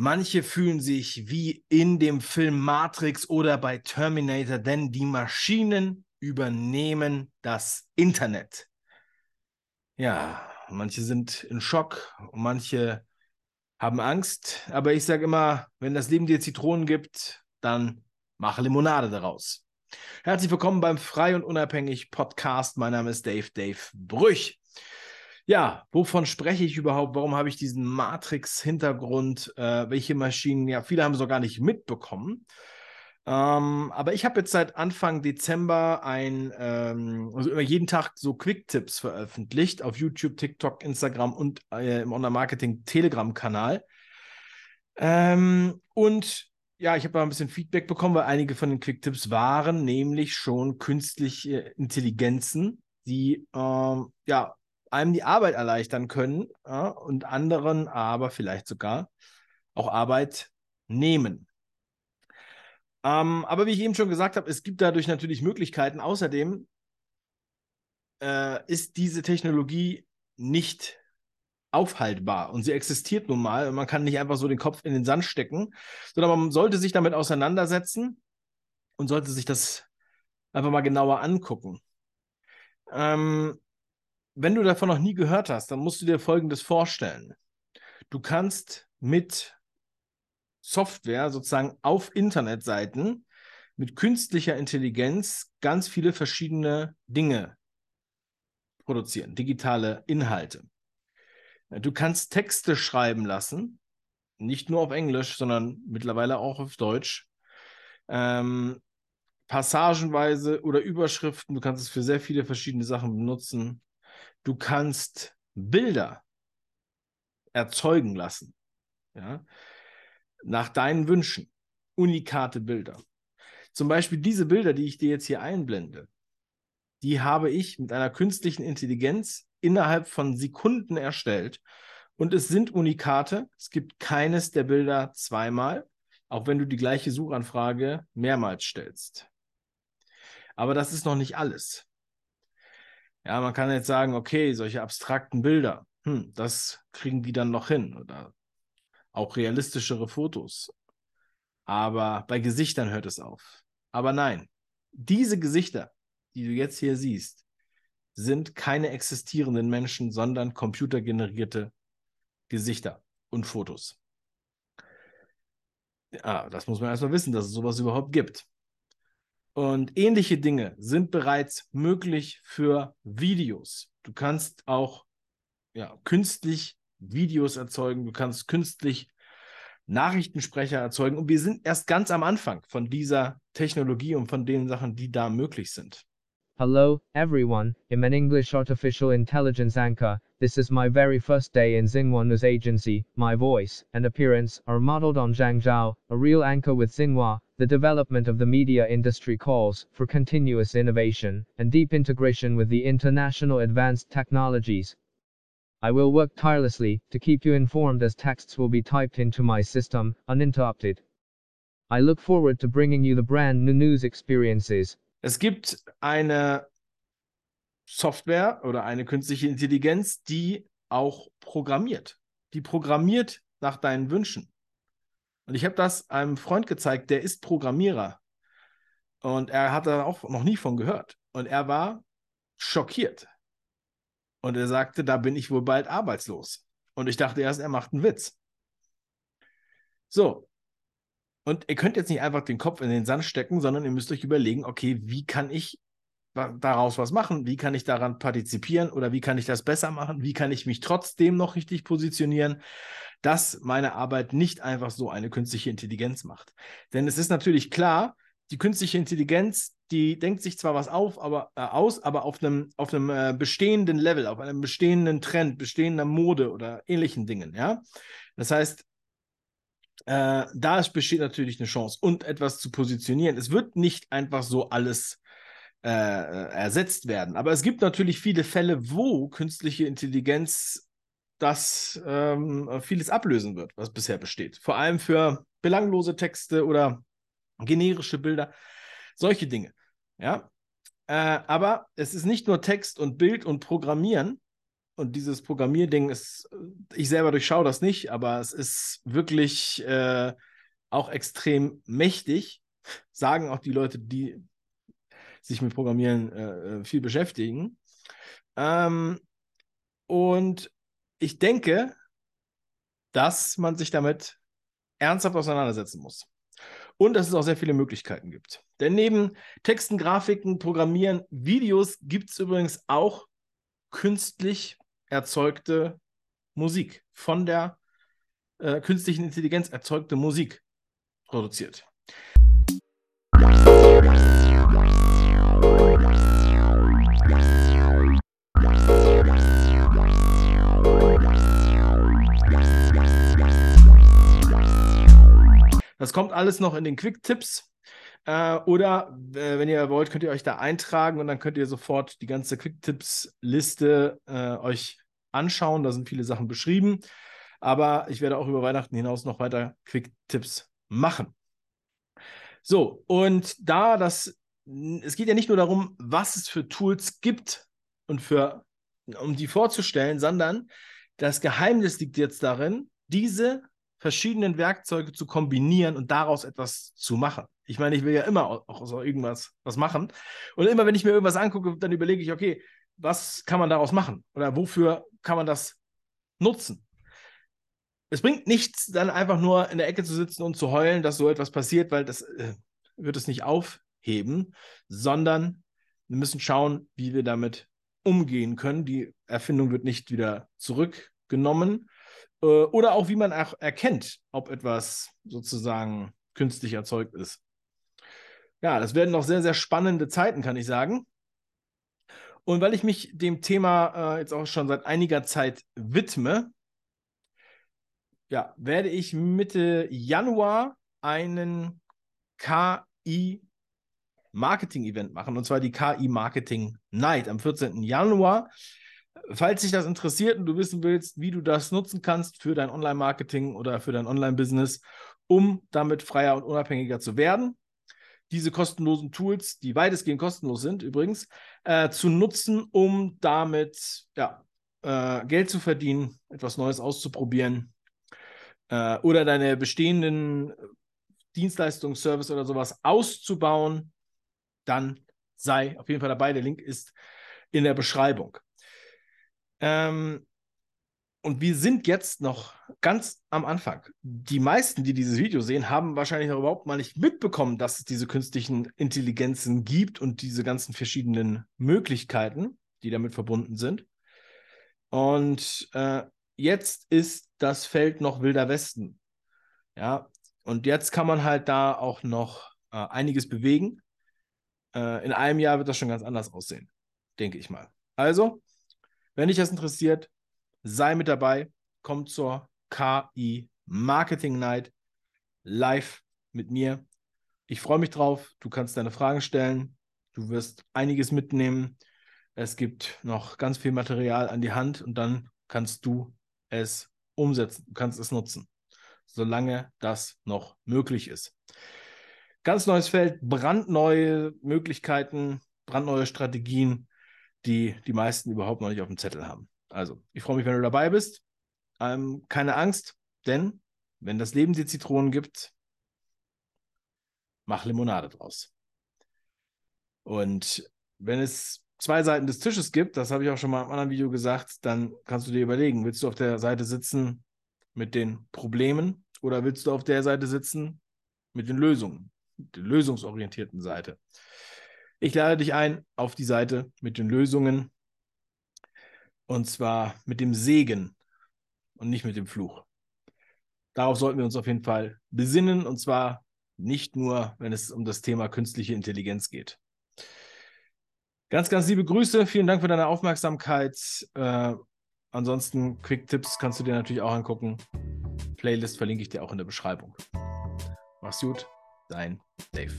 Manche fühlen sich wie in dem Film Matrix oder bei Terminator, denn die Maschinen übernehmen das Internet. Ja, manche sind in Schock und manche haben Angst. Aber ich sage immer, wenn das Leben dir Zitronen gibt, dann mache Limonade daraus. Herzlich willkommen beim Frei und Unabhängig Podcast. Mein Name ist Dave, Dave Brüch. Ja, wovon spreche ich überhaupt? Warum habe ich diesen Matrix-Hintergrund? Äh, welche Maschinen? Ja, viele haben es noch gar nicht mitbekommen. Ähm, aber ich habe jetzt seit Anfang Dezember ein, ähm, also immer jeden Tag so Quick-Tipps veröffentlicht auf YouTube, TikTok, Instagram und äh, im Online-Marketing-Telegram-Kanal. Ähm, und ja, ich habe ein bisschen Feedback bekommen, weil einige von den Quick-Tipps waren nämlich schon künstliche Intelligenzen, die ähm, ja einem die Arbeit erleichtern können ja, und anderen aber vielleicht sogar auch Arbeit nehmen. Ähm, aber wie ich eben schon gesagt habe, es gibt dadurch natürlich Möglichkeiten. Außerdem äh, ist diese Technologie nicht aufhaltbar und sie existiert nun mal und man kann nicht einfach so den Kopf in den Sand stecken, sondern man sollte sich damit auseinandersetzen und sollte sich das einfach mal genauer angucken. Ähm, wenn du davon noch nie gehört hast, dann musst du dir Folgendes vorstellen. Du kannst mit Software sozusagen auf Internetseiten mit künstlicher Intelligenz ganz viele verschiedene Dinge produzieren, digitale Inhalte. Du kannst Texte schreiben lassen, nicht nur auf Englisch, sondern mittlerweile auch auf Deutsch. Ähm, passagenweise oder Überschriften, du kannst es für sehr viele verschiedene Sachen benutzen. Du kannst Bilder erzeugen lassen. Ja? Nach deinen Wünschen. Unikate Bilder. Zum Beispiel diese Bilder, die ich dir jetzt hier einblende, die habe ich mit einer künstlichen Intelligenz innerhalb von Sekunden erstellt. Und es sind Unikate. Es gibt keines der Bilder zweimal, auch wenn du die gleiche Suchanfrage mehrmals stellst. Aber das ist noch nicht alles. Ja, man kann jetzt sagen, okay, solche abstrakten Bilder, hm, das kriegen die dann noch hin oder auch realistischere Fotos. Aber bei Gesichtern hört es auf. Aber nein, diese Gesichter, die du jetzt hier siehst, sind keine existierenden Menschen, sondern computergenerierte Gesichter und Fotos. Ja, das muss man erstmal wissen, dass es sowas überhaupt gibt. Und ähnliche Dinge sind bereits möglich für Videos. Du kannst auch ja, künstlich Videos erzeugen, du kannst künstlich Nachrichtensprecher erzeugen. Und wir sind erst ganz am Anfang von dieser Technologie und von den Sachen, die da möglich sind. Hello, everyone, I'm an English artificial intelligence anchor. This is my very first day in Xinhua News Agency. My voice and appearance are modeled on Zhang Zhao, a real anchor with Xinhua. The development of the media industry calls for continuous innovation and deep integration with the international advanced technologies. I will work tirelessly to keep you informed as texts will be typed into my system, uninterrupted. I look forward to bringing you the brand new news experiences Es gibt eine Software oder eine künstliche Intelligenz, die auch programmiert. Die programmiert nach deinen Wünschen. Und ich habe das einem Freund gezeigt, der ist Programmierer. Und er hat da auch noch nie von gehört. Und er war schockiert. Und er sagte, da bin ich wohl bald arbeitslos. Und ich dachte erst, er macht einen Witz. So, und ihr könnt jetzt nicht einfach den Kopf in den Sand stecken, sondern ihr müsst euch überlegen, okay, wie kann ich daraus was machen? Wie kann ich daran partizipieren oder wie kann ich das besser machen? Wie kann ich mich trotzdem noch richtig positionieren, dass meine Arbeit nicht einfach so eine künstliche Intelligenz macht? Denn es ist natürlich klar, die künstliche Intelligenz, die denkt sich zwar was auf, aber äh, aus, aber auf einem auf einem äh, bestehenden Level, auf einem bestehenden Trend, bestehender Mode oder ähnlichen Dingen, ja. Das heißt, äh, da besteht natürlich eine Chance und etwas zu positionieren. Es wird nicht einfach so alles äh, ersetzt werden. Aber es gibt natürlich viele Fälle, wo künstliche Intelligenz das ähm, vieles ablösen wird, was bisher besteht. Vor allem für belanglose Texte oder generische Bilder, solche Dinge. Ja. Äh, aber es ist nicht nur Text und Bild und Programmieren, und dieses Programmierding ist, ich selber durchschaue das nicht, aber es ist wirklich äh, auch extrem mächtig, sagen auch die Leute, die sich mit Programmieren äh, viel beschäftigen. Ähm, und ich denke, dass man sich damit ernsthaft auseinandersetzen muss. Und dass es auch sehr viele Möglichkeiten gibt. Denn neben Texten, Grafiken, Programmieren, Videos gibt es übrigens auch künstlich erzeugte Musik, von der äh, künstlichen Intelligenz erzeugte Musik produziert. Das kommt alles noch in den Quick-Tipps. Äh, oder äh, wenn ihr wollt, könnt ihr euch da eintragen und dann könnt ihr sofort die ganze Quick-Tipps-Liste äh, euch anschauen. Da sind viele Sachen beschrieben. Aber ich werde auch über Weihnachten hinaus noch weiter Quick-Tipps machen. So, und da das, es geht ja nicht nur darum, was es für Tools gibt und für, um die vorzustellen, sondern das Geheimnis liegt jetzt darin, diese verschiedenen Werkzeuge zu kombinieren und daraus etwas zu machen. Ich meine, ich will ja immer auch aus irgendwas was machen. Und immer, wenn ich mir irgendwas angucke, dann überlege ich, okay, was kann man daraus machen? Oder wofür kann man das nutzen? Es bringt nichts, dann einfach nur in der Ecke zu sitzen und zu heulen, dass so etwas passiert, weil das äh, wird es nicht aufheben, sondern wir müssen schauen, wie wir damit umgehen können. Die Erfindung wird nicht wieder zurückgenommen äh, oder auch wie man auch erkennt, ob etwas sozusagen künstlich erzeugt ist. Ja, das werden noch sehr, sehr spannende Zeiten, kann ich sagen. Und weil ich mich dem Thema äh, jetzt auch schon seit einiger Zeit widme, ja, werde ich Mitte Januar einen KI Marketing Event machen und zwar die KI Marketing Night am 14. Januar. Falls dich das interessiert und du wissen willst, wie du das nutzen kannst für dein Online-Marketing oder für dein Online-Business, um damit freier und unabhängiger zu werden, diese kostenlosen Tools, die weitestgehend kostenlos sind übrigens, äh, zu nutzen, um damit ja, äh, Geld zu verdienen, etwas Neues auszuprobieren äh, oder deine bestehenden Dienstleistungen, Service oder sowas auszubauen, dann sei auf jeden Fall dabei. Der Link ist in der Beschreibung. Ähm, und wir sind jetzt noch ganz am Anfang. Die meisten, die dieses Video sehen, haben wahrscheinlich noch überhaupt mal nicht mitbekommen, dass es diese künstlichen Intelligenzen gibt und diese ganzen verschiedenen Möglichkeiten, die damit verbunden sind. Und äh, jetzt ist das Feld noch wilder Westen. Ja, und jetzt kann man halt da auch noch äh, einiges bewegen. Äh, in einem Jahr wird das schon ganz anders aussehen, denke ich mal. Also, wenn dich das interessiert, sei mit dabei. Komm zur KI Marketing Night live mit mir. Ich freue mich drauf. Du kannst deine Fragen stellen. Du wirst einiges mitnehmen. Es gibt noch ganz viel Material an die Hand und dann kannst du es umsetzen. Du kannst es nutzen, solange das noch möglich ist. Ganz neues Feld, brandneue Möglichkeiten, brandneue Strategien die die meisten überhaupt noch nicht auf dem Zettel haben. Also, ich freue mich, wenn du dabei bist. Ähm, keine Angst, denn wenn das Leben dir Zitronen gibt, mach Limonade draus. Und wenn es zwei Seiten des Tisches gibt, das habe ich auch schon mal im anderen Video gesagt, dann kannst du dir überlegen, willst du auf der Seite sitzen mit den Problemen oder willst du auf der Seite sitzen mit den Lösungen, der lösungsorientierten Seite? Ich lade dich ein auf die Seite mit den Lösungen und zwar mit dem Segen und nicht mit dem Fluch. Darauf sollten wir uns auf jeden Fall besinnen und zwar nicht nur, wenn es um das Thema künstliche Intelligenz geht. Ganz, ganz liebe Grüße. Vielen Dank für deine Aufmerksamkeit. Äh, ansonsten Quick-Tipps kannst du dir natürlich auch angucken. Playlist verlinke ich dir auch in der Beschreibung. Mach's gut, dein Dave.